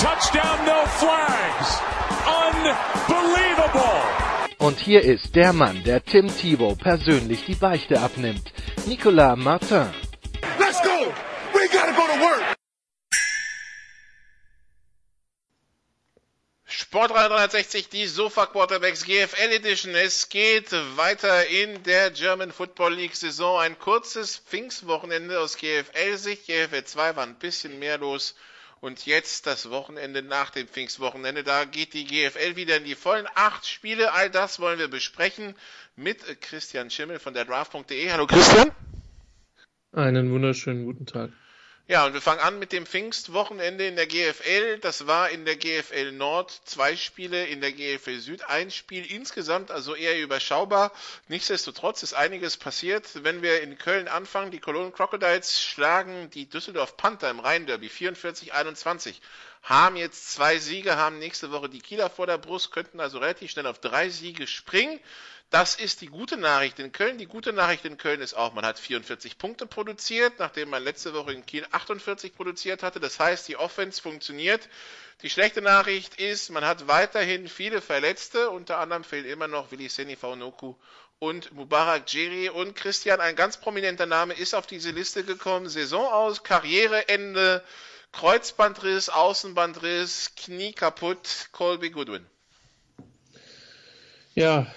touchdown, no flags. Unbelievable. Und hier ist der Mann, der Tim Thibault persönlich die Beichte abnimmt. Nicolas Martin. Let's go! We gotta go to work! Sport 360, die Sofa Quarterbacks GFL Edition. Es geht weiter in der German Football League Saison. Ein kurzes Pfingstwochenende aus GFL-Sicht. GFL 2 war ein bisschen mehr los. Und jetzt das Wochenende nach dem Pfingstwochenende. Da geht die GFL wieder in die vollen acht Spiele. All das wollen wir besprechen mit Christian Schimmel von der Draft.de. Hallo Christian. Einen wunderschönen guten Tag. Ja, und wir fangen an mit dem Pfingstwochenende in der GFL. Das war in der GFL Nord zwei Spiele, in der GFL Süd ein Spiel. Insgesamt also eher überschaubar. Nichtsdestotrotz ist einiges passiert. Wenn wir in Köln anfangen, die Cologne Crocodiles schlagen die Düsseldorf Panther im Rhein-Derby 44-21. Haben jetzt zwei Siege, haben nächste Woche die Kieler vor der Brust, könnten also relativ schnell auf drei Siege springen. Das ist die gute Nachricht in Köln. Die gute Nachricht in Köln ist auch, man hat 44 Punkte produziert, nachdem man letzte Woche in Kiel 48 produziert hatte. Das heißt, die Offense funktioniert. Die schlechte Nachricht ist, man hat weiterhin viele Verletzte. Unter anderem fehlt immer noch Willi Seni Faunoku und Mubarak Jiri. Und Christian, ein ganz prominenter Name, ist auf diese Liste gekommen. Saison aus, Karriereende, Kreuzbandriss, Außenbandriss, Knie kaputt, Colby Goodwin. Ja,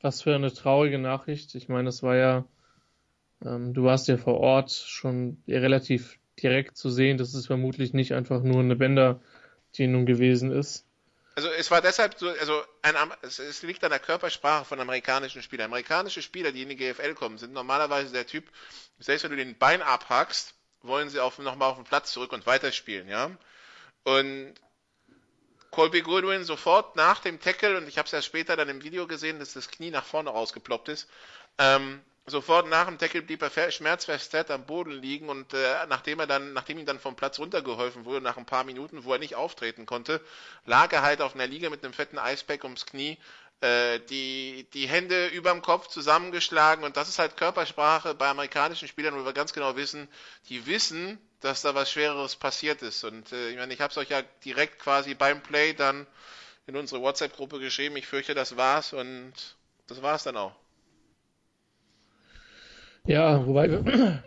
was für eine traurige Nachricht. Ich meine, es war ja, ähm, du warst ja vor Ort schon relativ direkt zu sehen, dass es vermutlich nicht einfach nur eine Bänderdehnung gewesen ist. Also es war deshalb so, also ein, es, liegt an der Körpersprache von amerikanischen Spielern. Amerikanische Spieler, die in die GFL kommen, sind normalerweise der Typ, selbst wenn du den Bein abhackst, wollen sie auf, nochmal auf den Platz zurück und weiterspielen, ja. Und Colby Goodwin sofort nach dem Tackle, und ich habe es ja später dann im Video gesehen, dass das Knie nach vorne rausgeploppt ist, ähm, sofort nach dem Tackle blieb er schmerzverstet am Boden liegen und äh, nachdem er dann, nachdem ihm dann vom Platz runtergeholfen wurde, nach ein paar Minuten, wo er nicht auftreten konnte, lag er halt auf einer Liege mit einem fetten Eispack ums Knie, äh, die, die Hände überm Kopf zusammengeschlagen und das ist halt Körpersprache bei amerikanischen Spielern, wo wir ganz genau wissen, die wissen, dass da was Schwereres passiert ist. Und äh, ich meine, ich habe es euch ja direkt quasi beim Play dann in unsere WhatsApp-Gruppe geschrieben. Ich fürchte, das war's und das war's dann auch. Ja, wobei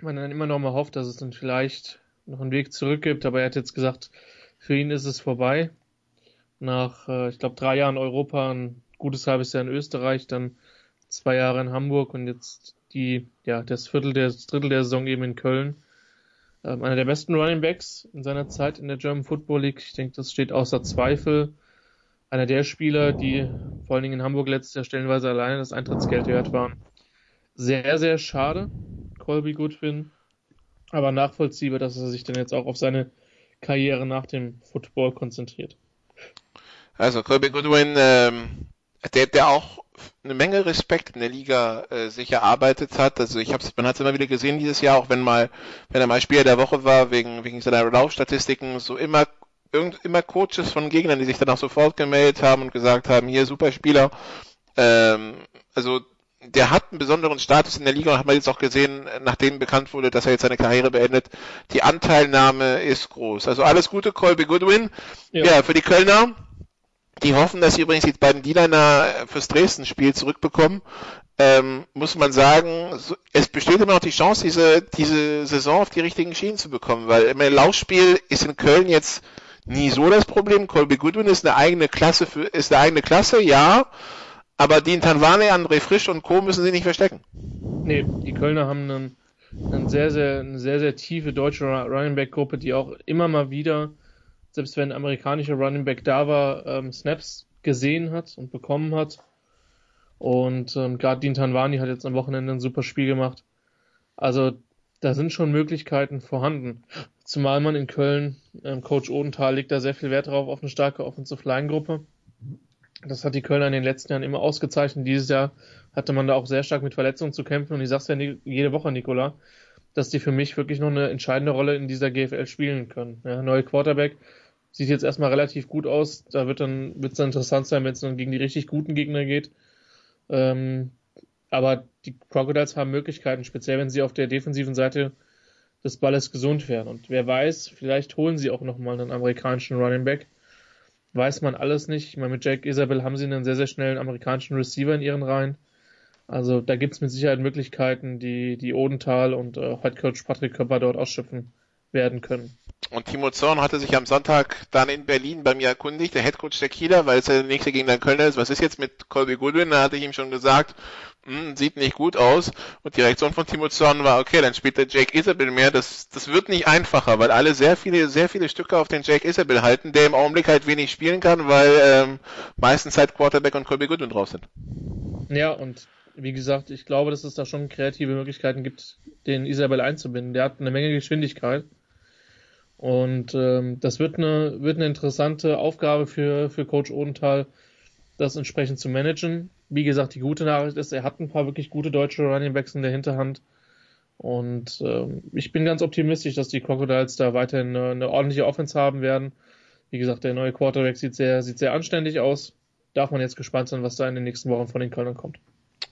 man dann immer noch mal hofft, dass es dann vielleicht noch einen Weg zurück gibt. Aber er hat jetzt gesagt, für ihn ist es vorbei. Nach, äh, ich glaube, drei Jahren Europa, ein gutes halbes Jahr in Österreich, dann zwei Jahre in Hamburg und jetzt die, ja, das Viertel der, das Drittel der Saison eben in Köln ähm, einer der besten Running Backs in seiner Zeit in der German Football League. Ich denke, das steht außer Zweifel. Einer der Spieler, die vor allen Dingen in Hamburg letztes Jahr stellenweise alleine das Eintrittsgeld wert waren. Sehr, sehr schade, Colby Goodwin. Aber nachvollziehbar, dass er sich dann jetzt auch auf seine Karriere nach dem Football konzentriert. Also Colby Goodwin, ähm, der, der auch eine Menge Respekt in der Liga äh, sich erarbeitet hat. Also ich hab's, man hat es immer wieder gesehen dieses Jahr, auch wenn mal, wenn er mal Spieler der Woche war, wegen, wegen seiner Laufstatistiken, so immer irgend, immer Coaches von Gegnern, die sich dann auch sofort gemeldet haben und gesagt haben, hier super Spieler. Ähm, also der hat einen besonderen Status in der Liga und hat man jetzt auch gesehen, nachdem bekannt wurde, dass er jetzt seine Karriere beendet. Die Anteilnahme ist groß. Also alles Gute, Colby Goodwin. Ja, ja für die Kölner die hoffen, dass sie übrigens die beiden D-Liner fürs Dresden-Spiel zurückbekommen. Ähm, muss man sagen, es besteht immer noch die Chance, diese, diese Saison auf die richtigen Schienen zu bekommen, weil im Laufspiel ist in Köln jetzt nie so das Problem. Colby Goodwin ist eine eigene Klasse für, ist eine eigene Klasse, ja, aber Dean Tanwane, André Frisch und Co. müssen sie nicht verstecken. Nee, die Kölner haben einen, einen sehr, sehr, eine sehr, sehr tiefe deutsche Running Back Gruppe, die auch immer mal wieder selbst wenn ein amerikanischer Running Back da war, ähm, Snaps gesehen hat und bekommen hat. Und ähm, gerade Dean Tanwani hat jetzt am Wochenende ein super Spiel gemacht. Also da sind schon Möglichkeiten vorhanden. Zumal man in Köln, ähm, Coach Odenthal legt da sehr viel Wert drauf auf eine starke Offensive Line Gruppe. Das hat die Kölner in den letzten Jahren immer ausgezeichnet. Dieses Jahr hatte man da auch sehr stark mit Verletzungen zu kämpfen. Und ich sag's ja jede Woche, Nicola, dass die für mich wirklich noch eine entscheidende Rolle in dieser GFL spielen können. Ja, neue Quarterback sieht jetzt erstmal relativ gut aus. Da wird dann wird's dann interessant sein, wenn es dann gegen die richtig guten Gegner geht. Ähm, aber die Crocodiles haben Möglichkeiten, speziell wenn sie auf der defensiven Seite des Balles gesund werden. Und wer weiß, vielleicht holen sie auch nochmal einen amerikanischen Running Back. Weiß man alles nicht. Ich meine, mit Jack Isabel haben sie einen sehr, sehr schnellen amerikanischen Receiver in ihren Reihen. Also da gibt es mit Sicherheit Möglichkeiten, die, die Odenthal und äh, Head Coach Patrick Köpper dort ausschöpfen werden können. Und Timo Zorn hatte sich am Sonntag dann in Berlin bei mir erkundigt, der Headcoach der Kieler, weil es ja der nächste Gegner Kölner ist. Was ist jetzt mit Colby Goodwin? Da hatte ich ihm schon gesagt, hm, sieht nicht gut aus. Und die Reaktion von Timo Zorn war, okay, dann spielt der Jake Isabel mehr. Das, das wird nicht einfacher, weil alle sehr viele, sehr viele Stücke auf den Jake Isabel halten, der im Augenblick halt wenig spielen kann, weil ähm, meistens halt Quarterback und Colby Goodwin drauf sind. Ja, und wie gesagt, ich glaube, dass es da schon kreative Möglichkeiten gibt, den Isabel einzubinden. Der hat eine Menge Geschwindigkeit. Und ähm, das wird eine, wird eine interessante Aufgabe für, für Coach Odenthal, das entsprechend zu managen. Wie gesagt, die gute Nachricht ist, er hat ein paar wirklich gute deutsche Running Backs in der Hinterhand. Und ähm, ich bin ganz optimistisch, dass die Crocodiles da weiterhin eine, eine ordentliche Offense haben werden. Wie gesagt, der neue Quarterback sieht sehr, sieht sehr anständig aus. Darf man jetzt gespannt sein, was da in den nächsten Wochen von den Kölnern kommt.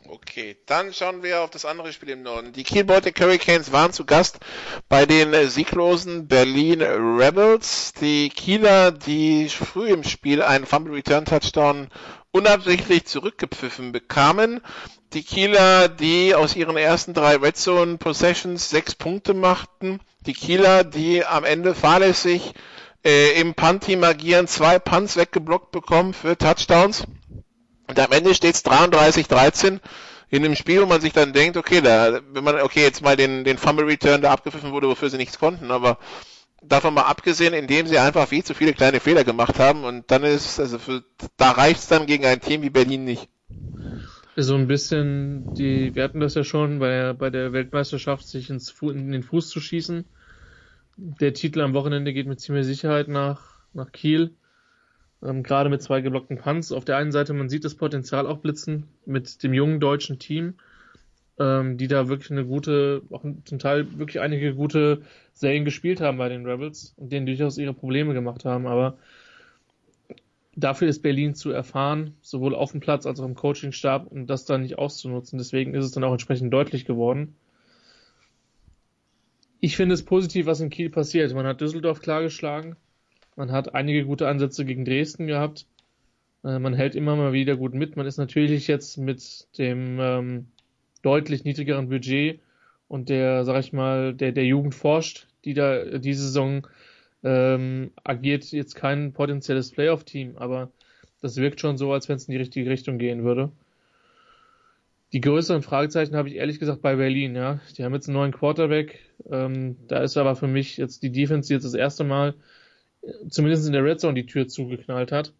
Okay, dann schauen wir auf das andere Spiel im Norden. Die Kiel Baltic Hurricanes waren zu Gast bei den sieglosen Berlin Rebels. Die Kieler, die früh im Spiel einen Fumble Return Touchdown unabsichtlich zurückgepfiffen bekamen. Die Kieler, die aus ihren ersten drei Red Zone Possessions sechs Punkte machten. Die Kieler, die am Ende fahrlässig äh, im Punt-Team agieren, zwei Punts weggeblockt bekommen für Touchdowns. Und am Ende steht es 33-13 in einem Spiel, wo man sich dann denkt, okay, da, wenn man, okay, jetzt mal den, den Fumble Return da abgepfiffen wurde, wofür sie nichts konnten, aber davon mal abgesehen, indem sie einfach viel zu viele kleine Fehler gemacht haben und dann ist, also für, da reicht's dann gegen ein Team wie Berlin nicht. So ein bisschen, die, wir hatten das ja schon bei der, bei der Weltmeisterschaft, sich ins, in den Fuß zu schießen. Der Titel am Wochenende geht mit ziemlicher Sicherheit nach, nach Kiel ähm, gerade mit zwei geblockten Punts. Auf der einen Seite, man sieht das Potenzial auch blitzen mit dem jungen deutschen Team, ähm, die da wirklich eine gute, auch zum Teil wirklich einige gute Serien gespielt haben bei den Rebels und denen durchaus ihre Probleme gemacht haben. Aber dafür ist Berlin zu erfahren, sowohl auf dem Platz als auch im Coachingstab, um das dann nicht auszunutzen. Deswegen ist es dann auch entsprechend deutlich geworden. Ich finde es positiv, was in Kiel passiert. Man hat Düsseldorf klargeschlagen. Man hat einige gute Ansätze gegen Dresden gehabt. Äh, man hält immer mal wieder gut mit. Man ist natürlich jetzt mit dem ähm, deutlich niedrigeren Budget und der, sag ich mal, der, der Jugend forscht, die da diese Saison ähm, agiert jetzt kein potenzielles Playoff-Team, aber das wirkt schon so, als wenn es in die richtige Richtung gehen würde. Die größeren Fragezeichen habe ich ehrlich gesagt bei Berlin, ja. Die haben jetzt einen neuen Quarterback. Ähm, da ist aber für mich jetzt die Defense jetzt das erste Mal zumindest in der Red Zone die Tür zugeknallt hat.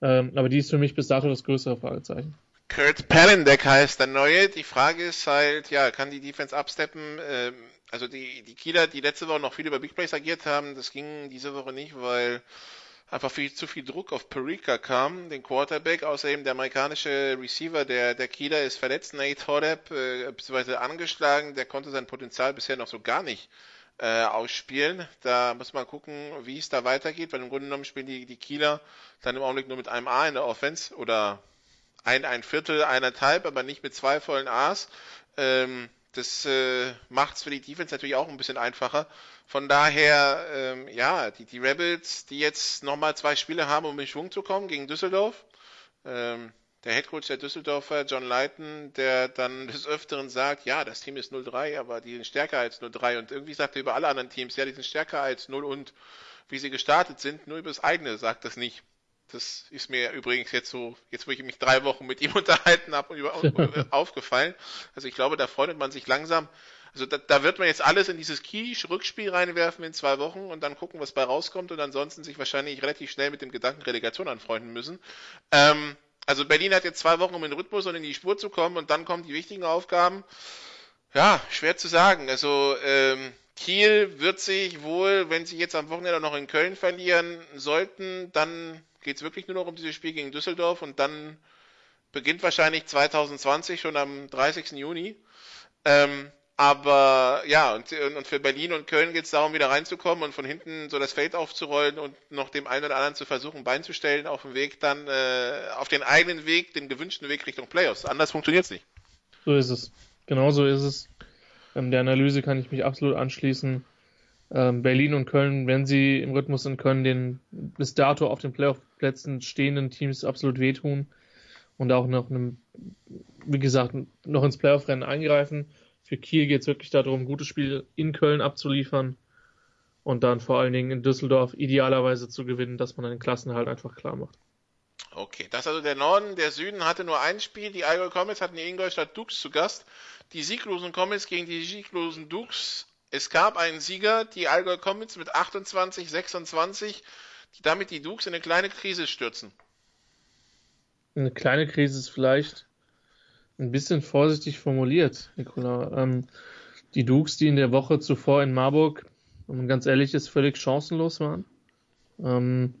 Ähm, aber die ist für mich bis dato das größere Fragezeichen. Kurt Pallendeck heißt der Neue. Die Frage ist halt, ja, kann die Defense absteppen? Ähm, also die, die Kieler, die letzte Woche noch viel über Big Plays agiert haben, das ging diese Woche nicht, weil einfach viel zu viel Druck auf Perica kam, den Quarterback. Außerdem der amerikanische Receiver der, der Kieler ist verletzt, Nate Hodep, äh, beziehungsweise angeschlagen. Der konnte sein Potenzial bisher noch so gar nicht äh, ausspielen. Da muss man gucken, wie es da weitergeht, weil im Grunde genommen spielen die, die Kieler dann im Augenblick nur mit einem A in der Offense oder ein, ein Viertel, eineinhalb, aber nicht mit zwei vollen A's. Ähm, das äh, macht es für die Defense natürlich auch ein bisschen einfacher. Von daher, ähm, ja, die, die Rebels, die jetzt nochmal zwei Spiele haben, um in Schwung zu kommen gegen Düsseldorf. Ähm, der Headcoach der Düsseldorfer, John Leighton, der dann des Öfteren sagt, ja, das Team ist 0-3, aber die sind stärker als 0-3 und irgendwie sagt er über alle anderen Teams, ja, die sind stärker als 0 und wie sie gestartet sind, nur über das eigene sagt das nicht. Das ist mir übrigens jetzt so, jetzt wo ich mich drei Wochen mit ihm unterhalten habe, aufgefallen. Also ich glaube, da freundet man sich langsam. Also da, da wird man jetzt alles in dieses Quiche-Rückspiel reinwerfen in zwei Wochen und dann gucken, was bei rauskommt und ansonsten sich wahrscheinlich relativ schnell mit dem Gedanken Relegation anfreunden müssen. Ähm, also Berlin hat jetzt zwei Wochen, um in den Rhythmus und in die Spur zu kommen und dann kommen die wichtigen Aufgaben. Ja, schwer zu sagen. Also ähm, Kiel wird sich wohl, wenn sie jetzt am Wochenende noch in Köln verlieren sollten, dann geht es wirklich nur noch um dieses Spiel gegen Düsseldorf und dann beginnt wahrscheinlich 2020 schon am 30. Juni. Ähm, aber ja, und, und für Berlin und Köln geht es darum, wieder reinzukommen und von hinten so das Feld aufzurollen und noch dem einen oder anderen zu versuchen, Bein zu stellen auf dem Weg dann, äh, auf den eigenen Weg, den gewünschten Weg Richtung Playoffs. Anders funktioniert es nicht. So ist es. Genau so ist es. Ähm, der Analyse kann ich mich absolut anschließen. Ähm, Berlin und Köln, wenn sie im Rhythmus sind, können den bis dato auf den Playoff-Plätzen stehenden Teams absolut wehtun und auch noch einem, wie gesagt, noch ins Playoff-Rennen eingreifen. Für Kiel geht es wirklich darum, ein gutes Spiel in Köln abzuliefern und dann vor allen Dingen in Düsseldorf idealerweise zu gewinnen, dass man den Klassenhalt einfach klar macht. Okay, das ist also der Norden. Der Süden hatte nur ein Spiel. Die Allgäu Comets hatten die Ingolstadt Dukes zu Gast. Die sieglosen Comets gegen die sieglosen Dukes. Es gab einen Sieger, die Allgäu Comets mit 28, 26, die damit die Dukes in eine kleine Krise stürzen. Eine kleine Krise ist vielleicht ein bisschen vorsichtig formuliert, Nikola. Ähm, die Dukes, die in der Woche zuvor in Marburg, wenn man ganz ehrlich ist, völlig chancenlos waren. Ähm,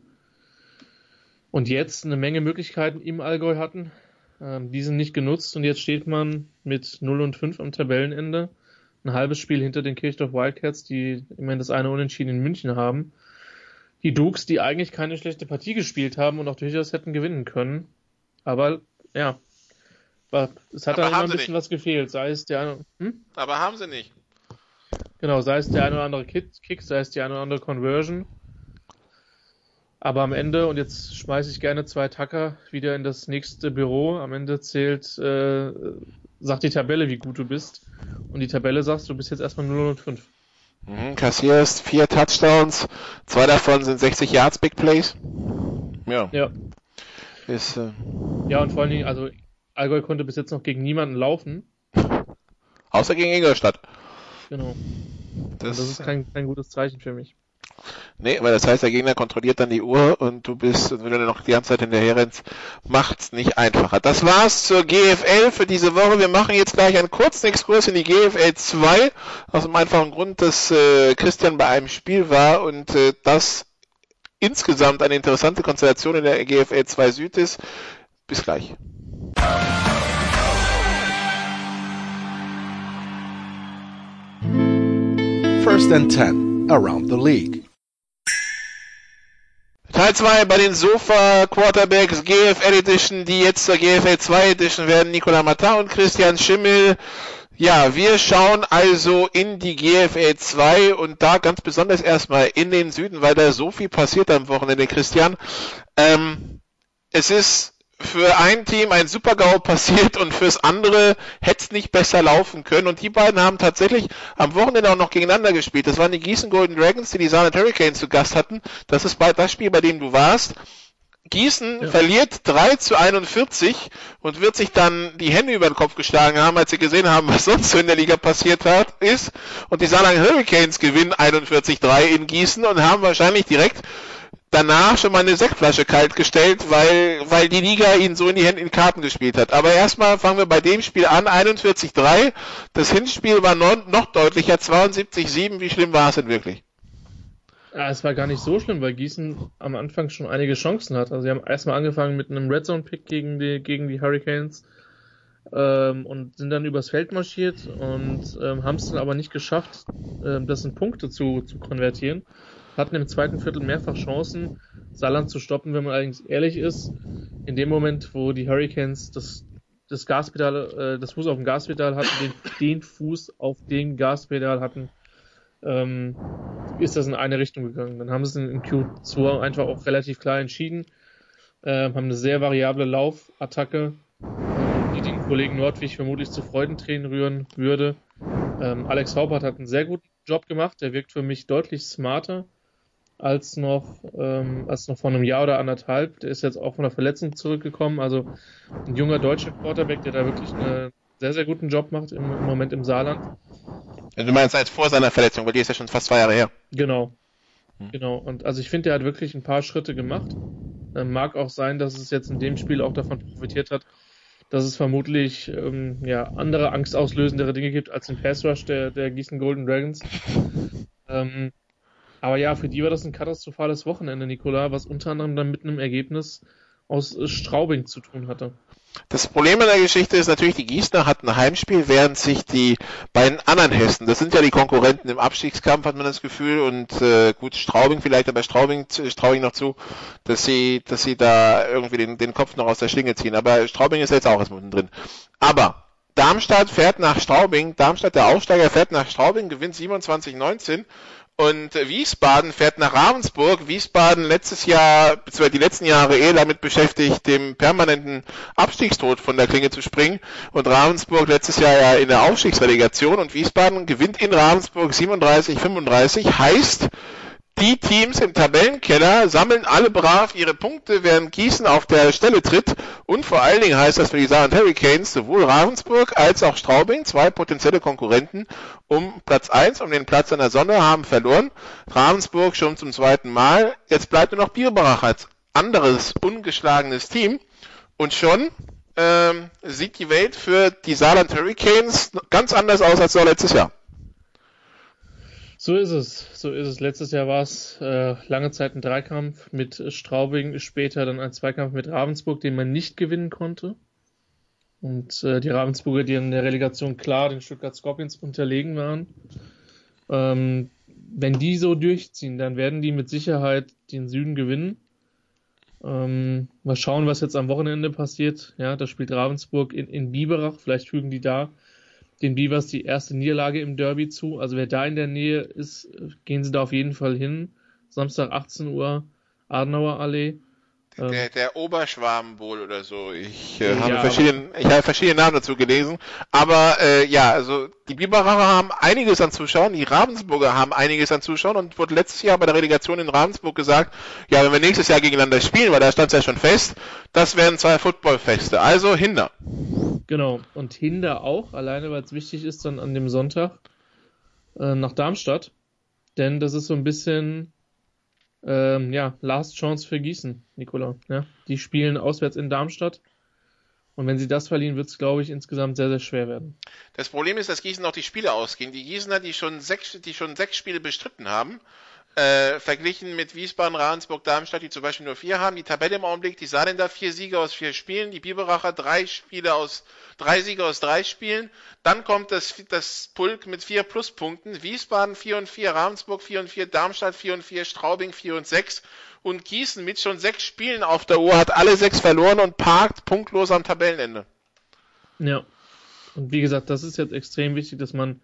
und jetzt eine Menge Möglichkeiten im Allgäu hatten. Ähm, die sind nicht genutzt und jetzt steht man mit 0 und 5 am Tabellenende. Ein halbes Spiel hinter den Kirchdorf Wildcats, die immerhin das eine Unentschieden in München haben. Die Dukes, die eigentlich keine schlechte Partie gespielt haben und auch durchaus hätten gewinnen können. Aber ja, es hat aber dann immer ein bisschen nicht. was gefehlt. Sei es der hm? Aber haben sie nicht. Genau, sei es der eine oder andere Kick, sei es die eine oder andere Conversion. Aber am Ende, und jetzt schmeiße ich gerne zwei Tacker wieder in das nächste Büro, am Ende zählt, äh, sagt die Tabelle, wie gut du bist. Und die Tabelle sagt, du bist jetzt erstmal 0 und 5. Mhm, kassierst vier Touchdowns, zwei davon sind 60 Yards Big Plays. Ja. Ja. Ist, äh... ja, und vor allen Dingen, also Allgäu konnte bis jetzt noch gegen niemanden laufen. Außer gegen Ingolstadt. Genau. Das, das ist kein, kein gutes Zeichen für mich. Nee, weil das heißt, der Gegner kontrolliert dann die Uhr und du bist, und wenn du dann noch die ganze Zeit hinterher rennst, macht's nicht einfacher. Das war's zur GFL für diese Woche. Wir machen jetzt gleich einen kurzen Exkurs in die GFL 2, aus dem einfachen Grund, dass äh, Christian bei einem Spiel war und äh, das insgesamt eine interessante Konstellation in der GFL 2 Süd ist. Bis gleich. First and 10 around the league. Teil 2 bei den Sofa Quarterbacks GFL Edition, die jetzt zur GFL 2 Edition werden. Nicola Matta und Christian Schimmel. Ja, wir schauen also in die GFL 2 und da ganz besonders erstmal in den Süden, weil da so viel passiert am Wochenende, Christian. Ähm, es ist für ein Team ein Super-GAU passiert und fürs andere hätte es nicht besser laufen können. Und die beiden haben tatsächlich am Wochenende auch noch gegeneinander gespielt. Das waren die Gießen Golden Dragons, die die Saarland Hurricanes zu Gast hatten. Das ist das Spiel, bei dem du warst. Gießen ja. verliert 3 zu 41 und wird sich dann die Hände über den Kopf geschlagen haben, als sie gesehen haben, was sonst so in der Liga passiert hat, ist. Und die Saarland Hurricanes gewinnen 41-3 in Gießen und haben wahrscheinlich direkt danach schon mal eine Sektflasche kalt gestellt, weil, weil die Liga ihn so in die Hände in Karten gespielt hat. Aber erstmal fangen wir bei dem Spiel an, 41-3. Das Hinspiel war noch, noch deutlicher, 72-7. Wie schlimm war es denn wirklich? Ja, es war gar nicht so schlimm, weil Gießen am Anfang schon einige Chancen hat. Also sie haben erstmal angefangen mit einem Red Zone Pick gegen die, gegen die Hurricanes ähm, und sind dann übers Feld marschiert und ähm, haben es dann aber nicht geschafft, ähm, das in Punkte zu, zu konvertieren hatten im zweiten Viertel mehrfach Chancen, Saarland zu stoppen, wenn man allerdings ehrlich ist. In dem Moment, wo die Hurricanes das, das Gaspedal, äh, das Fuß auf dem Gaspedal hatten, den, den Fuß auf dem Gaspedal hatten, ähm, ist das in eine Richtung gegangen. Dann haben sie es in Q2 einfach auch relativ klar entschieden, äh, haben eine sehr variable Laufattacke, die den Kollegen Nordwig vermutlich zu Freudentränen rühren würde. Ähm, Alex Haupert hat einen sehr guten Job gemacht, der wirkt für mich deutlich smarter als noch, ähm, als noch vor einem Jahr oder anderthalb. Der ist jetzt auch von der Verletzung zurückgekommen. Also ein junger deutscher Quarterback, der da wirklich einen sehr, sehr guten Job macht im, im Moment im Saarland. Du meinst als vor seiner Verletzung, weil die ist ja schon fast zwei Jahre her. Genau. Hm. Genau. Und also ich finde, der hat wirklich ein paar Schritte gemacht. Ähm, mag auch sein, dass es jetzt in dem Spiel auch davon profitiert hat, dass es vermutlich ähm, ja, andere angstauslösendere Dinge gibt als den Pass Rush der, der Gießen Golden Dragons. ähm, aber ja, für die war das ein katastrophales Wochenende, Nikola, was unter anderem dann mit einem Ergebnis aus Straubing zu tun hatte. Das Problem in der Geschichte ist natürlich, die Gießener hatten ein Heimspiel, während sich die beiden anderen Hessen, das sind ja die Konkurrenten im Abstiegskampf, hat man das Gefühl, und äh, gut, Straubing vielleicht, aber Straubing, Straubing noch zu, dass sie, dass sie da irgendwie den, den Kopf noch aus der Schlinge ziehen. Aber Straubing ist jetzt auch erst drin. Aber Darmstadt fährt nach Straubing, Darmstadt der Aufsteiger fährt nach Straubing, gewinnt 27-19 und Wiesbaden fährt nach Ravensburg. Wiesbaden letztes Jahr, beziehungsweise die letzten Jahre eh damit beschäftigt, dem permanenten Abstiegstod von der Klinge zu springen. Und Ravensburg letztes Jahr ja in der Aufstiegsrelegation. Und Wiesbaden gewinnt in Ravensburg 37-35. Heißt, die Teams im Tabellenkeller sammeln alle brav ihre Punkte, während Gießen auf der Stelle tritt. Und vor allen Dingen heißt das für die Saarland Hurricanes sowohl Ravensburg als auch Straubing, zwei potenzielle Konkurrenten um Platz 1, um den Platz an der Sonne, haben verloren. Ravensburg schon zum zweiten Mal. Jetzt bleibt nur noch Bierbach als anderes ungeschlagenes Team. Und schon ähm, sieht die Welt für die Saarland Hurricanes ganz anders aus als letztes Jahr. So ist es, so ist es. Letztes Jahr war es äh, lange Zeit ein Dreikampf mit Straubing, später dann ein Zweikampf mit Ravensburg, den man nicht gewinnen konnte. Und äh, die Ravensburger, die in der Relegation klar den Stuttgart Scorpions unterlegen waren. Ähm, wenn die so durchziehen, dann werden die mit Sicherheit den Süden gewinnen. Ähm, mal schauen, was jetzt am Wochenende passiert. Ja, da spielt Ravensburg in, in Biberach. Vielleicht fügen die da den Beavers die erste Niederlage im Derby zu. Also wer da in der Nähe ist, gehen sie da auf jeden Fall hin. Samstag 18 Uhr, Adenauer Allee. Der, ähm, der Oberschwabenbowl oder so. Ich, äh, habe verschiedene, ich habe verschiedene Namen dazu gelesen. Aber äh, ja, also die Biberacher haben einiges an Zuschauern, die Ravensburger haben einiges an Zuschauern und wurde letztes Jahr bei der Relegation in Ravensburg gesagt, ja, wenn wir nächstes Jahr gegeneinander spielen, weil da stand es ja schon fest, das wären zwei Footballfeste. Also Hinder. Genau, und Hinder auch, alleine weil es wichtig ist, dann an dem Sonntag äh, nach Darmstadt. Denn das ist so ein bisschen, ähm, ja, Last Chance für Gießen, Nikola. Ja? Die spielen auswärts in Darmstadt. Und wenn sie das verlieren, wird es, glaube ich, insgesamt sehr, sehr schwer werden. Das Problem ist, dass Gießen auch die Spiele ausgehen. Die Gießener, die schon sechs, die schon sechs Spiele bestritten haben, äh, verglichen mit Wiesbaden, Ravensburg, Darmstadt, die zum Beispiel nur vier haben. Die Tabelle im Augenblick, die Saarländer vier Siege aus vier Spielen, die Biberacher drei Spiele aus, drei Siege aus drei Spielen. Dann kommt das, das Pulk mit vier Pluspunkten. Wiesbaden vier und vier, Ravensburg vier und vier, Darmstadt vier und vier, Straubing vier und sechs. Und Gießen mit schon sechs Spielen auf der Uhr hat alle sechs verloren und parkt punktlos am Tabellenende. Ja. Und wie gesagt, das ist jetzt extrem wichtig, dass man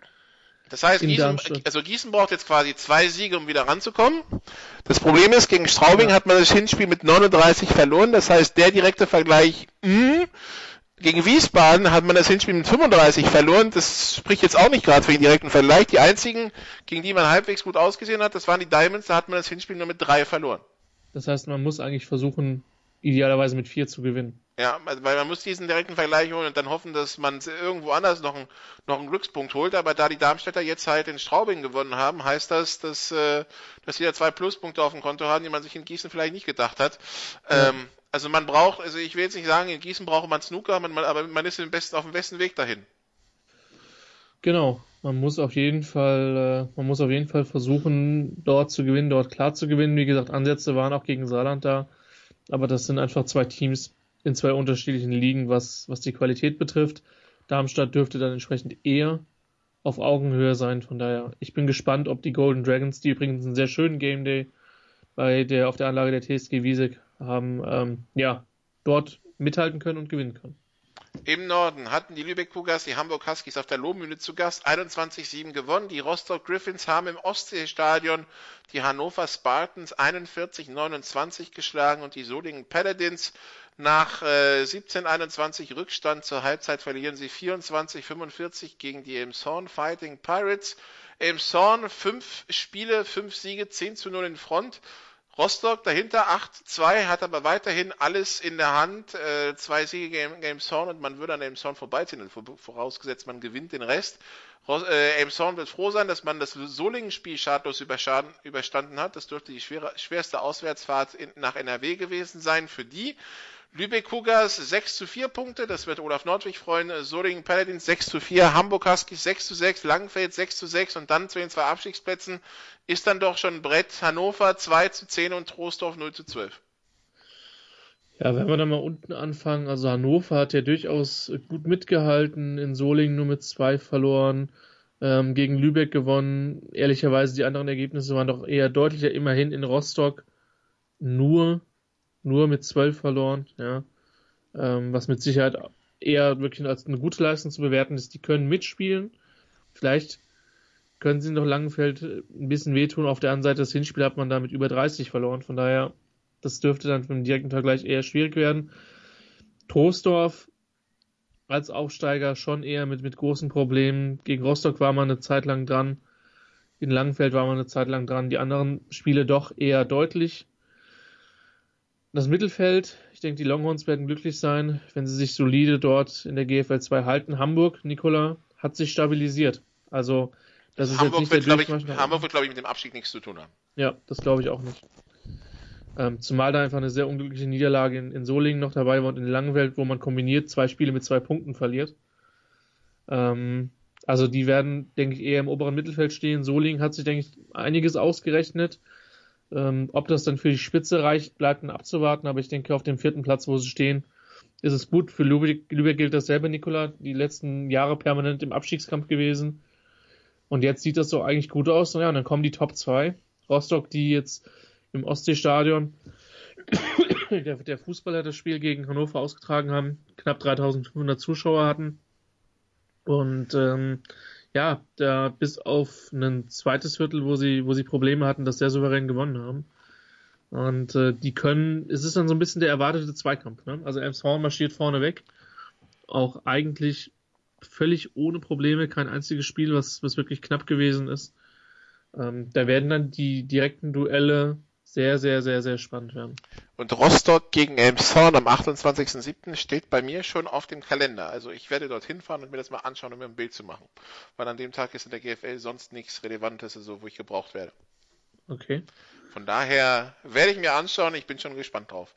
das heißt, Gießen, also Gießen braucht jetzt quasi zwei Siege, um wieder ranzukommen. Das Problem ist, gegen Straubing ja. hat man das Hinspiel mit 39 verloren. Das heißt, der direkte Vergleich, mh, hm, gegen Wiesbaden hat man das Hinspiel mit 35 verloren. Das spricht jetzt auch nicht gerade für den direkten Vergleich. Die einzigen, gegen die man halbwegs gut ausgesehen hat, das waren die Diamonds. Da hat man das Hinspiel nur mit drei verloren. Das heißt, man muss eigentlich versuchen, idealerweise mit vier zu gewinnen. Ja, weil man muss diesen direkten Vergleich holen und dann hoffen, dass man irgendwo anders noch, ein, noch einen Glückspunkt holt. Aber da die Darmstädter jetzt halt in Straubing gewonnen haben, heißt das, dass, äh, dass sie da zwei Pluspunkte auf dem Konto haben, die man sich in Gießen vielleicht nicht gedacht hat. Ja. Ähm, also man braucht, also ich will jetzt nicht sagen, in Gießen braucht man Snooker, man, aber man ist im besten, auf dem besten Weg dahin. Genau, man muss auf jeden Fall, äh, man muss auf jeden Fall versuchen, dort zu gewinnen, dort klar zu gewinnen. Wie gesagt, Ansätze waren auch gegen Saarland da, aber das sind einfach zwei Teams, in zwei unterschiedlichen Ligen, was, was die Qualität betrifft. Darmstadt dürfte dann entsprechend eher auf Augenhöhe sein. Von daher, ich bin gespannt, ob die Golden Dragons, die übrigens einen sehr schönen Game Day bei der, auf der Anlage der TSG Wiesek haben, ähm, ja, dort mithalten können und gewinnen können. Im Norden hatten die Lübeck Cougars die Hamburg Huskies auf der Lohmühle zu Gast, 21-7 gewonnen. Die Rostock Griffins haben im Ostseestadion die Hannover Spartans 41-29 geschlagen und die Solingen Paladins nach äh, 17-21 Rückstand zur Halbzeit verlieren sie 24-45 gegen die Elmshorn Fighting Pirates. Elmshorn fünf Spiele, fünf Siege, 10 zu 0 in Front. Rostock dahinter 8-2, hat aber weiterhin alles in der Hand. Äh, zwei Siege gegen Elmshorn und man würde an Elmshorn vorbeiziehen, vorausgesetzt man gewinnt den Rest. Äh, Elmshorn wird froh sein, dass man das Solingen-Spiel schadlos überstanden hat. Das dürfte die schwere, schwerste Auswärtsfahrt in, nach NRW gewesen sein für die. Lübeck Cougars 6 zu 4 Punkte, das wird Olaf Nordwig freuen. Solingen Paladins 6 zu 4, Hamburg Huskies 6 zu 6, Langenfeld 6 zu 6 und dann zu den zwei Abstiegsplätzen ist dann doch schon Brett Hannover 2 zu 10 und Troisdorf 0 zu 12. Ja, wenn wir dann mal unten anfangen, also Hannover hat ja durchaus gut mitgehalten, in Solingen nur mit zwei verloren, ähm, gegen Lübeck gewonnen. Ehrlicherweise die anderen Ergebnisse waren doch eher deutlicher, immerhin in Rostock nur, nur mit zwölf verloren, ja. Ähm, was mit Sicherheit eher wirklich als eine gute Leistung zu bewerten ist. Die können mitspielen. Vielleicht können sie noch Langenfeld ein bisschen wehtun. Auf der anderen Seite, das Hinspiel hat man da mit über 30 verloren. Von daher das dürfte dann im direkten Vergleich eher schwierig werden. Troisdorf als Aufsteiger schon eher mit, mit großen Problemen. Gegen Rostock war man eine Zeit lang dran. In Langenfeld war man eine Zeit lang dran. Die anderen Spiele doch eher deutlich. Das Mittelfeld, ich denke, die Longhorns werden glücklich sein, wenn sie sich solide dort in der GFL 2 halten. Hamburg, Nikola, hat sich stabilisiert. Also, das ist Hamburg jetzt nicht wird, der ich, Hamburg wird, glaube ich, mit dem Abstieg nichts zu tun haben. Ja, das glaube ich auch nicht. Ähm, zumal da einfach eine sehr unglückliche Niederlage in, in Solingen noch dabei war und in Langenwelt, wo man kombiniert zwei Spiele mit zwei Punkten verliert. Ähm, also die werden, denke ich, eher im oberen Mittelfeld stehen. Solingen hat sich, denke ich, einiges ausgerechnet. Ähm, ob das dann für die Spitze reicht, bleibt dann abzuwarten, aber ich denke, auf dem vierten Platz, wo sie stehen, ist es gut. Für Lübeck, Lübeck gilt dasselbe, Nikola. Die letzten Jahre permanent im Abstiegskampf gewesen. Und jetzt sieht das so eigentlich gut aus. Und ja, und dann kommen die Top 2. Rostock, die jetzt im Ostseestadion. der, der Fußballer das Spiel gegen Hannover ausgetragen haben, knapp 3500 Zuschauer hatten. Und ähm, ja, da bis auf ein zweites Viertel, wo sie, wo sie Probleme hatten, das sehr souverän gewonnen haben. Und äh, die können, es ist dann so ein bisschen der erwartete Zweikampf. Ne? Also Elmshorn marschiert vorne weg. Auch eigentlich völlig ohne Probleme, kein einziges Spiel, was, was wirklich knapp gewesen ist. Ähm, da werden dann die direkten Duelle sehr, sehr, sehr, sehr spannend werden. Und Rostock gegen Elmshorn am 28.07. steht bei mir schon auf dem Kalender. Also ich werde dorthin fahren und mir das mal anschauen, um mir ein Bild zu machen. Weil an dem Tag ist in der GFL sonst nichts Relevantes, also wo ich gebraucht werde. Okay. Von daher werde ich mir anschauen, ich bin schon gespannt drauf.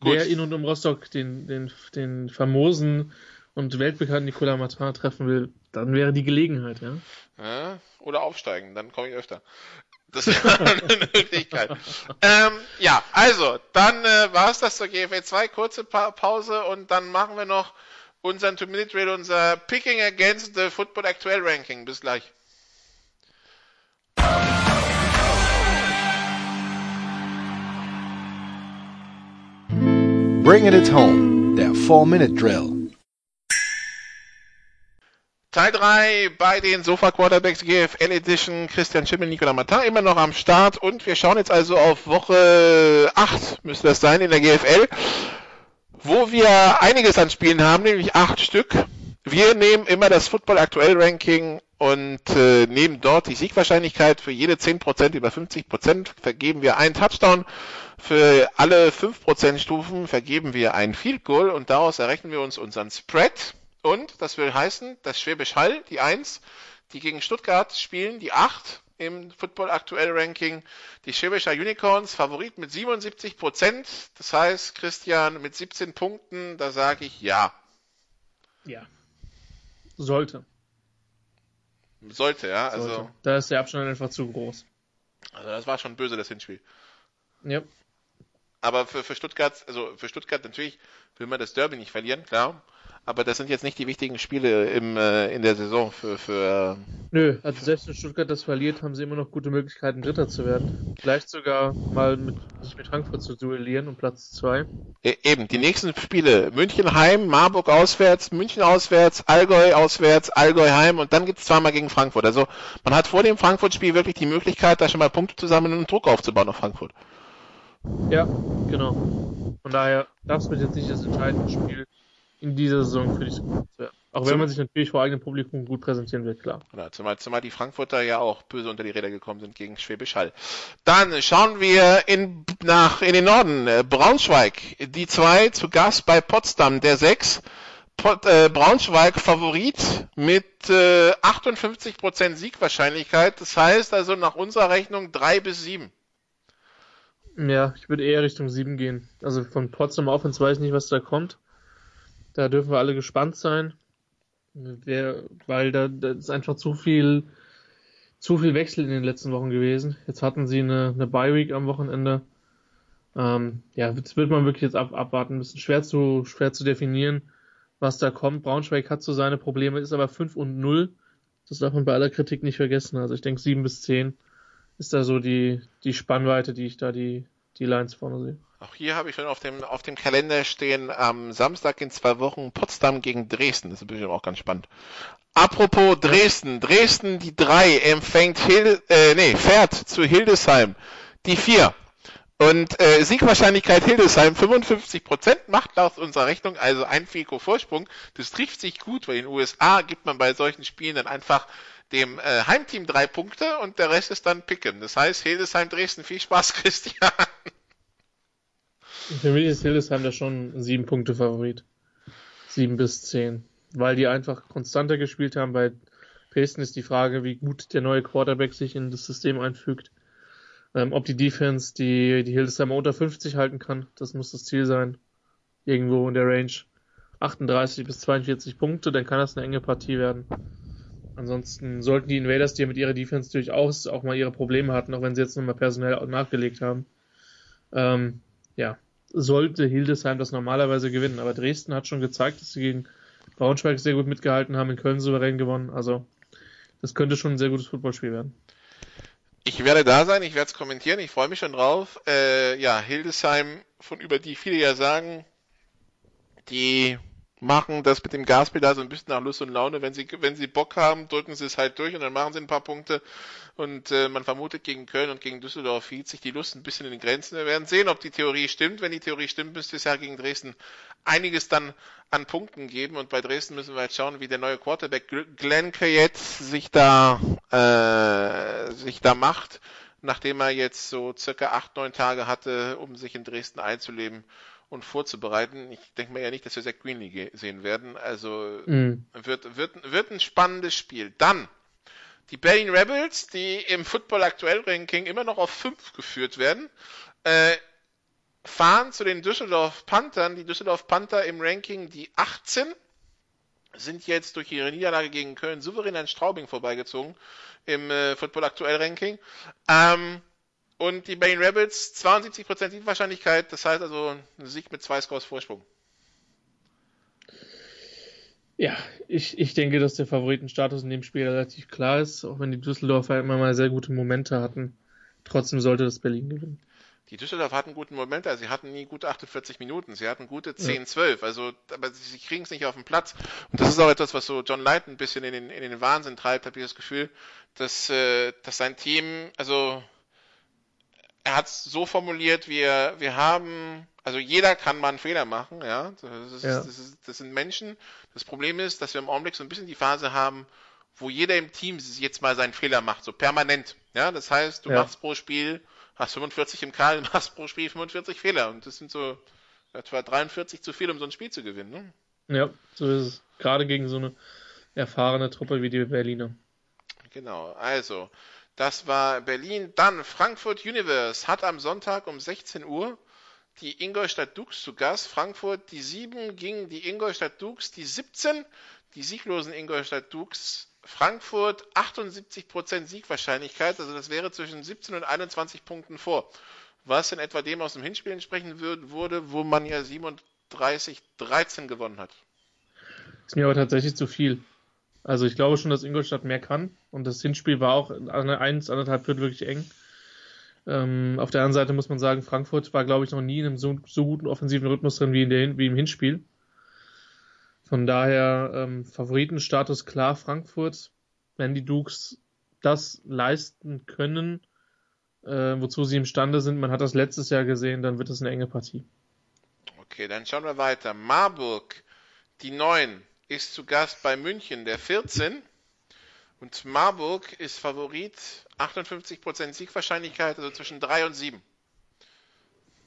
Gut. Wer in und um Rostock den, den, den famosen und weltbekannten Nicolas Martin treffen will, dann wäre die Gelegenheit, ja. ja oder aufsteigen, dann komme ich öfter. Das wäre eine Möglichkeit. ähm, ja, also, dann äh, war es das zur GFL 2. Kurze pa Pause und dann machen wir noch unseren Two-Minute-Drill, unser Picking Against the Football Actual Ranking. Bis gleich. Bringing it home, der 4-Minute-Drill. Teil 3 bei den Sofa Quarterbacks GFL Edition. Christian Schimmel, Nicolas Martin immer noch am Start und wir schauen jetzt also auf Woche 8 müsste das sein in der GFL, wo wir einiges an Spielen haben, nämlich 8 Stück. Wir nehmen immer das Football Aktuell Ranking und äh, nehmen dort die Siegwahrscheinlichkeit für jede 10% über 50% vergeben wir einen Touchdown. Für alle 5% Stufen vergeben wir ein Field Goal und daraus errechnen wir uns unseren Spread. Und das will heißen, dass Schwäbisch Hall, die 1, die gegen Stuttgart spielen, die 8 im Football aktuell Ranking. Die Schwäbischer Unicorns Favorit mit 77 Prozent. Das heißt, Christian mit 17 Punkten, da sage ich ja. Ja. Sollte. Sollte, ja. Also, Sollte. Da ist der Abstand einfach zu groß. Also das war schon böse, das Hinspiel. Ja. Aber für, für Stuttgart, also für Stuttgart natürlich will man das Derby nicht verlieren, klar aber das sind jetzt nicht die wichtigen Spiele im, äh, in der Saison für, für. Nö, also selbst wenn Stuttgart das verliert, haben sie immer noch gute Möglichkeiten, Dritter zu werden. Vielleicht sogar mal mit, sich mit Frankfurt zu duellieren um Platz zwei. E eben, die nächsten Spiele. München heim, Marburg auswärts, München auswärts, Allgäu auswärts, Allgäu heim und dann gibt's zweimal gegen Frankfurt. Also man hat vor dem Frankfurt-Spiel wirklich die Möglichkeit, da schon mal Punkte zu sammeln und Druck aufzubauen auf Frankfurt. Ja, genau. Von daher, das wird jetzt nicht das entscheidende Spiel in dieser Saison für die Zukunft werden. Auch wenn man sich natürlich vor eigenem Publikum gut präsentieren will, klar. Ja, zumal, zumal die Frankfurter ja auch böse unter die Räder gekommen sind gegen Schwäbisch Hall. Dann schauen wir in, nach, in den Norden. Braunschweig, die zwei zu Gast bei Potsdam, der sechs. Pot, äh, Braunschweig Favorit mit äh, 58% Siegwahrscheinlichkeit. Das heißt also nach unserer Rechnung drei bis sieben. Ja, ich würde eher Richtung 7 gehen. Also von Potsdam Offense weiß ich nicht, was da kommt. Da dürfen wir alle gespannt sein. Wer, weil da, da ist einfach zu viel, zu viel Wechsel in den letzten Wochen gewesen. Jetzt hatten sie eine, eine Bye Week am Wochenende. Ähm, ja, das wird man wirklich jetzt ab, abwarten. Ein bisschen schwer zu, schwer zu definieren, was da kommt. Braunschweig hat so seine Probleme, ist aber 5 und 0. Das darf man bei aller Kritik nicht vergessen. Also ich denke 7 bis 10 ist da so die, die Spannweite, die ich da die, die Lines vorne sehe. Auch hier habe ich schon auf dem, auf dem Kalender stehen, am Samstag in zwei Wochen Potsdam gegen Dresden. Das ist bestimmt auch ganz spannend. Apropos Dresden. Dresden, die drei empfängt Hild, äh, nee, fährt zu Hildesheim. Die vier. Und äh, Siegwahrscheinlichkeit Hildesheim 55% macht laut unserer Rechnung also ein Fico Vorsprung. Das trifft sich gut, weil in den USA gibt man bei solchen Spielen dann einfach dem äh, Heimteam drei Punkte und der Rest ist dann Picken. Das heißt, Hildesheim Dresden, viel Spaß, Christian. Für mich ist Hildesheim da schon sieben Punkte Favorit. Sieben bis zehn. Weil die einfach konstanter gespielt haben. Bei Dresden ist die Frage, wie gut der neue Quarterback sich in das System einfügt. Ähm, ob die Defense die, die Hildesheimer unter 50 halten kann, das muss das Ziel sein. Irgendwo in der Range 38 bis 42 Punkte, dann kann das eine enge Partie werden. Ansonsten sollten die Invaders, die mit ihrer Defense durchaus auch mal ihre Probleme hatten, auch wenn sie jetzt nochmal personell nachgelegt haben, ähm, ja, sollte Hildesheim das normalerweise gewinnen. Aber Dresden hat schon gezeigt, dass sie gegen Braunschweig sehr gut mitgehalten haben, in Köln souverän gewonnen. Also das könnte schon ein sehr gutes Footballspiel werden. Ich werde da sein, ich werde es kommentieren, ich freue mich schon drauf. Äh, ja, Hildesheim, von über die viele ja sagen, die machen das mit dem Gaspedal so ein bisschen nach Lust und Laune. Wenn sie, wenn sie Bock haben, drücken sie es halt durch und dann machen sie ein paar Punkte. Und äh, man vermutet gegen Köln und gegen Düsseldorf hielt sich die Lust ein bisschen in den Grenzen. Wir werden sehen, ob die Theorie stimmt. Wenn die Theorie stimmt, müsste es ja gegen Dresden einiges dann an Punkten geben. Und bei Dresden müssen wir jetzt schauen, wie der neue Quarterback Glenn jetzt sich da äh, sich da macht, nachdem er jetzt so circa acht, neun Tage hatte, um sich in Dresden einzuleben und vorzubereiten. Ich denke mir ja nicht, dass wir Zach Greenlee sehen werden. Also mm. wird, wird, wird ein spannendes Spiel. Dann die Berlin Rebels, die im Football aktuell Ranking immer noch auf 5 geführt werden, äh, fahren zu den Düsseldorf Panthern. Die Düsseldorf Panther im Ranking die 18 sind jetzt durch ihre Niederlage gegen Köln souverän an Straubing vorbeigezogen im äh, Football aktuell Ranking. Ähm, und die Berlin Rebels 72% Wahrscheinlichkeit, das heißt also ein Sieg mit zwei Scores Vorsprung. Ja, ich, ich denke, dass der Favoritenstatus in dem Spiel relativ klar ist, auch wenn die Düsseldorfer immer mal sehr gute Momente hatten. Trotzdem sollte das Berlin gewinnen. Die Düsseldorfer hatten guten Momente, also sie hatten nie gute 48 Minuten, sie hatten gute 10, ja. 12, also aber sie, sie kriegen es nicht auf den Platz. Und das ist auch etwas, was so John Light ein bisschen in den, in den Wahnsinn treibt, habe ich das Gefühl, dass, äh, dass sein Team, also er hat es so formuliert, wir, wir haben, also jeder kann mal einen Fehler machen, ja. Das, ist, ja. Das, ist, das, sind Menschen. Das Problem ist, dass wir im Augenblick so ein bisschen die Phase haben, wo jeder im Team jetzt mal seinen Fehler macht, so permanent. Ja, das heißt, du ja. machst pro Spiel, hast 45 im Karl, machst pro Spiel 45 Fehler und das sind so etwa 43 zu viel, um so ein Spiel zu gewinnen. Ne? Ja, so ist es. Gerade gegen so eine erfahrene Truppe wie die Berliner. Genau, also das war Berlin. Dann Frankfurt Universe hat am Sonntag um 16 Uhr die Ingolstadt Dukes zu Gast. Frankfurt die 7 gegen die Ingolstadt Dukes die 17. Die sieglosen Ingolstadt Dukes. Frankfurt 78% Siegwahrscheinlichkeit, also das wäre zwischen 17 und 21 Punkten vor. Was in etwa dem aus dem Hinspiel entsprechen würde, wo man ja 37-13 gewonnen hat. Ist mir aber tatsächlich zu viel. Also ich glaube schon, dass Ingolstadt mehr kann. Und das Hinspiel war auch eins, anderthalb Viertel wirklich eng. Ähm, auf der anderen Seite muss man sagen, Frankfurt war, glaube ich, noch nie in einem so, so guten offensiven Rhythmus drin wie, in der, wie im Hinspiel. Von daher ähm, Favoritenstatus klar Frankfurt. Wenn die Dukes das leisten können, äh, wozu sie imstande sind, man hat das letztes Jahr gesehen, dann wird es eine enge Partie. Okay, dann schauen wir weiter. Marburg, die Neuen ist zu Gast bei München, der 14. Und Marburg ist Favorit, 58% Siegwahrscheinlichkeit, also zwischen 3 und 7.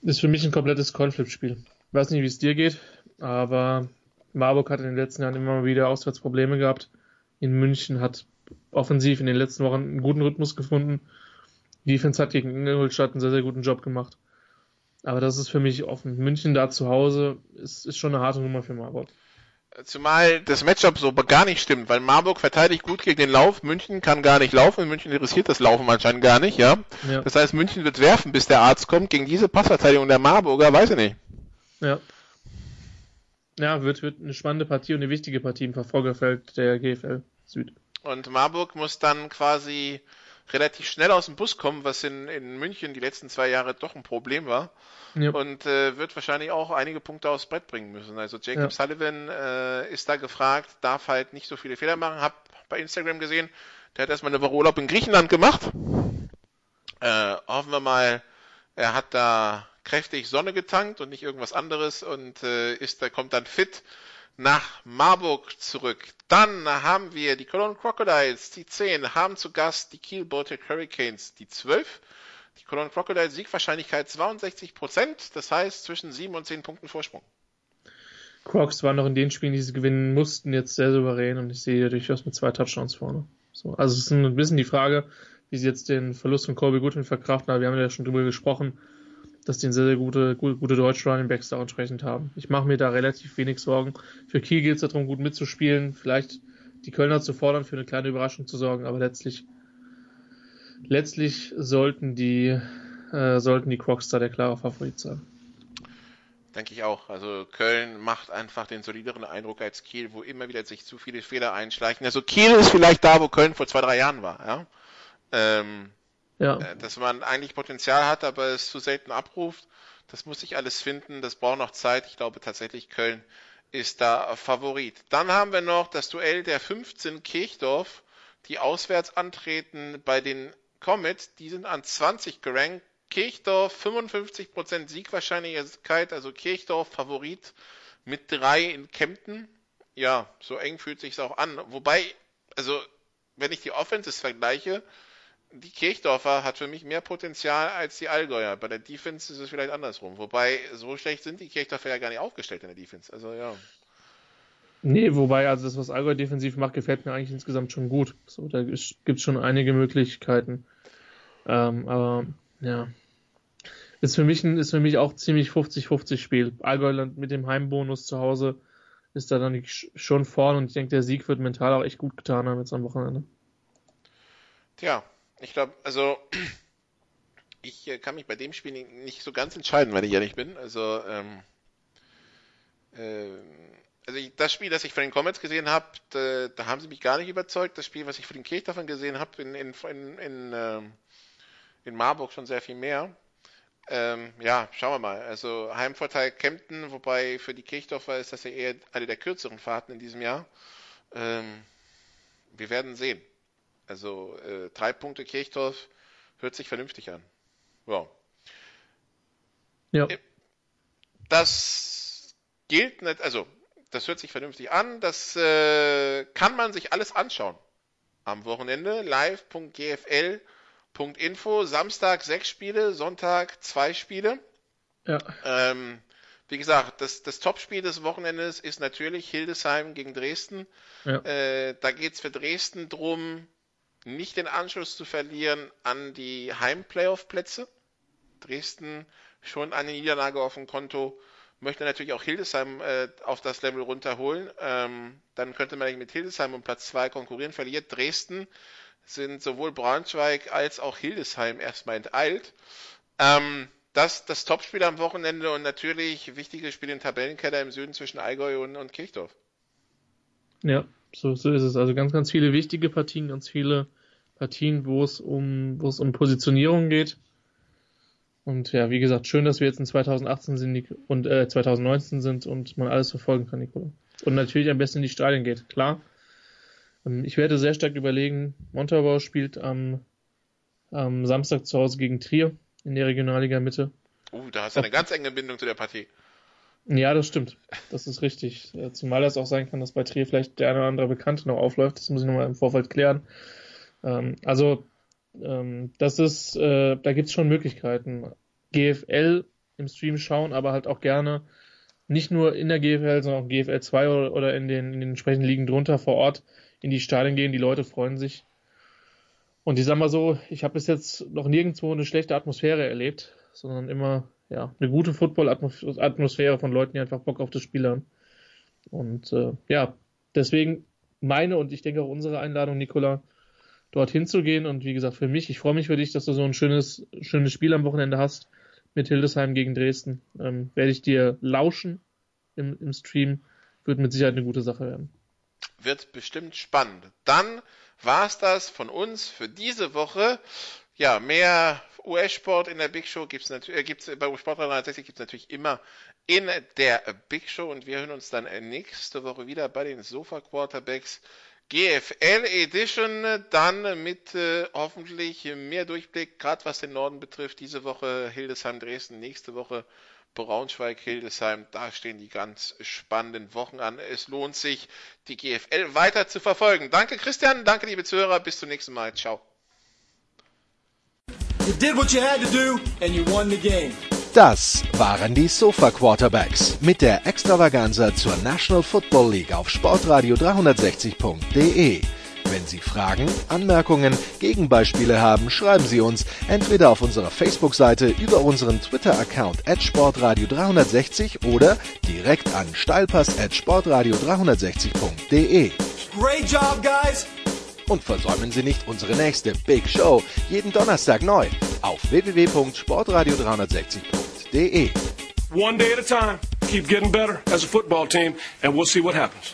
Das ist für mich ein komplettes Conflip-Spiel. Ich weiß nicht, wie es dir geht, aber Marburg hat in den letzten Jahren immer wieder Auswärtsprobleme gehabt. In München hat offensiv in den letzten Wochen einen guten Rhythmus gefunden. Die Defense hat gegen Ingolstadt einen sehr, sehr guten Job gemacht. Aber das ist für mich offen. München da zu Hause ist, ist schon eine harte Nummer für Marburg. Zumal das Matchup so gar nicht stimmt, weil Marburg verteidigt gut gegen den Lauf, München kann gar nicht laufen, München interessiert das Laufen anscheinend gar nicht, ja. ja. Das heißt, München wird werfen, bis der Arzt kommt. Gegen diese Passverteidigung der Marburger, weiß ich nicht. Ja. Ja, wird, wird eine spannende Partie und eine wichtige Partie im Verfolgerfeld der GFL Süd. Und Marburg muss dann quasi relativ schnell aus dem Bus kommen, was in, in München die letzten zwei Jahre doch ein Problem war. Ja. Und äh, wird wahrscheinlich auch einige Punkte aufs Brett bringen müssen. Also Jacob ja. Sullivan äh, ist da gefragt, darf halt nicht so viele Fehler machen. Hab bei Instagram gesehen, der hat erstmal eine Woche Urlaub in Griechenland gemacht. Äh, hoffen wir mal, er hat da kräftig Sonne getankt und nicht irgendwas anderes und äh, ist, da kommt dann fit nach Marburg zurück. Dann haben wir die Cologne Crocodiles, die 10, haben zu Gast die Kiel Baltic Hurricanes, die 12. Die Cologne Crocodiles Siegwahrscheinlichkeit 62% Das heißt zwischen 7 und 10 Punkten Vorsprung. Crocs waren noch in den Spielen, die sie gewinnen mussten, jetzt sehr souverän und ich sehe durchaus mit zwei Touchdowns vorne. So, also es ist ein bisschen die Frage, wie sie jetzt den Verlust von Colby Goodwin verkraften, aber wir haben ja schon drüber gesprochen dass die sehr, sehr gute, gute, gute deutsche Running Backs da entsprechend haben. Ich mache mir da relativ wenig Sorgen. Für Kiel geht es darum, gut mitzuspielen, vielleicht die Kölner zu fordern, für eine kleine Überraschung zu sorgen, aber letztlich, letztlich sollten die, äh, sollten die Crocs da der klare Favorit sein. Denke ich auch. Also Köln macht einfach den solideren Eindruck als Kiel, wo immer wieder sich zu viele Fehler einschleichen. Also Kiel ist vielleicht da, wo Köln vor zwei, drei Jahren war, ja. Ähm, ja. Äh, dass man eigentlich Potenzial hat, aber es zu selten abruft. Das muss sich alles finden, das braucht noch Zeit. Ich glaube tatsächlich, Köln ist da Favorit. Dann haben wir noch das Duell der 15 Kirchdorf, die auswärts antreten bei den Comets. Die sind an 20 gerankt. Kirchdorf 55% Siegwahrscheinlichkeit, also Kirchdorf Favorit mit drei in Kempten. Ja, so eng fühlt sich's auch an. Wobei, also wenn ich die Offenses vergleiche, die Kirchdorfer hat für mich mehr Potenzial als die Allgäuer. Bei der Defense ist es vielleicht andersrum. Wobei, so schlecht sind die Kirchdorfer ja gar nicht aufgestellt in der Defense. Also ja. Nee, wobei, also das, was Allgäu defensiv macht, gefällt mir eigentlich insgesamt schon gut. So, da gibt es schon einige Möglichkeiten. Ähm, aber ja. Ist für mich ein, ist für mich auch ziemlich 50-50 Spiel. Allgäuland mit dem Heimbonus zu Hause ist da dann schon vorn und ich denke, der Sieg wird mental auch echt gut getan haben jetzt am Wochenende. Tja, ich glaube, also ich äh, kann mich bei dem Spiel nicht so ganz entscheiden, wenn ich ehrlich bin. Also, ähm, äh, also ich, das Spiel, das ich von den Comets gesehen habe, da, da, haben sie mich gar nicht überzeugt. Das Spiel, was ich von den Kirchdorfern gesehen habe, in, in, in, in, äh, in Marburg schon sehr viel mehr. Ähm, ja, schauen wir mal. Also Heimvorteil Kempten, wobei für die Kirchdorfer ist das ja eher eine der kürzeren Fahrten in diesem Jahr. Ähm, wir werden sehen. Also äh, drei Punkte Kirchdorf hört sich vernünftig an. Ja. ja. Äh, das gilt nicht, also das hört sich vernünftig an. Das äh, kann man sich alles anschauen. Am Wochenende live.gfl.info. Samstag sechs Spiele, Sonntag zwei Spiele. Ja. Ähm, wie gesagt, das, das Topspiel des Wochenendes ist natürlich Hildesheim gegen Dresden. Ja. Äh, da geht's für Dresden drum, nicht den Anschluss zu verlieren an die Heim-Playoff-Plätze. Dresden schon eine Niederlage auf dem Konto, möchte natürlich auch Hildesheim äh, auf das Level runterholen. Ähm, dann könnte man mit Hildesheim um Platz 2 konkurrieren. Verliert Dresden, sind sowohl Braunschweig als auch Hildesheim erstmal enteilt. Ähm, das das Topspiel am Wochenende und natürlich wichtige Spiele in Tabellenkeller im Süden zwischen Allgäu und, und Kirchdorf. Ja, so, so ist es. Also ganz, ganz viele wichtige Partien, ganz viele Partien, wo es um, wo es um Positionierung geht. Und ja, wie gesagt, schön, dass wir jetzt in 2018 sind und äh, 2019 sind und man alles verfolgen kann, Nicola. Und natürlich am besten in die Stadien geht, klar. Ähm, ich werde sehr stark überlegen, Montabaur spielt am, am Samstag zu Hause gegen Trier in der Regionalliga Mitte. Uh, da hast du eine ganz enge Bindung zu der Partie. Ja, das stimmt. Das ist richtig. Zumal das auch sein kann, dass bei Trier vielleicht der eine oder andere Bekannte noch aufläuft. Das muss ich nochmal im Vorfeld klären. Ähm, also, ähm, das ist, äh, da gibt's schon Möglichkeiten. GFL im Stream schauen, aber halt auch gerne nicht nur in der GFL, sondern auch GFL 2 oder, oder in, den, in den entsprechenden Ligen drunter vor Ort in die Stadien gehen. Die Leute freuen sich. Und ich sag mal so, ich habe bis jetzt noch nirgendwo eine schlechte Atmosphäre erlebt, sondern immer, ja, eine gute Football-Atmosphäre von Leuten, die einfach Bock auf das Spiel haben. Und äh, ja, deswegen meine und ich denke auch unsere Einladung, Nikola, dorthin zu gehen. Und wie gesagt, für mich, ich freue mich für dich, dass du so ein schönes, schönes Spiel am Wochenende hast mit Hildesheim gegen Dresden. Ähm, werde ich dir lauschen im, im Stream. Wird mit Sicherheit eine gute Sache werden. Wird bestimmt spannend. Dann war's das von uns für diese Woche. Ja, mehr US-Sport in der Big Show gibt's natürlich, äh, gibt's bei Sport 360 gibt's natürlich immer in der Big Show und wir hören uns dann nächste Woche wieder bei den Sofa Quarterbacks. GFL Edition, dann mit äh, hoffentlich mehr Durchblick, gerade was den Norden betrifft. Diese Woche Hildesheim Dresden, nächste Woche Braunschweig Hildesheim. Da stehen die ganz spannenden Wochen an. Es lohnt sich, die GFL weiter zu verfolgen. Danke Christian, danke liebe Zuhörer, bis zum nächsten Mal. Ciao. Das waren die Sofa Quarterbacks mit der Extravaganza zur National Football League auf Sportradio 360.de. Wenn Sie Fragen, Anmerkungen, Gegenbeispiele haben, schreiben Sie uns entweder auf unserer Facebook-Seite über unseren Twitter-Account at Sportradio 360 oder direkt an steilpass at Sportradio 360.de. Great job, guys! Und versäumen Sie nicht unsere nächste Big Show jeden Donnerstag neu auf www.sportradio360.de. One day at a time, keep getting better as a football team, and we'll see what happens.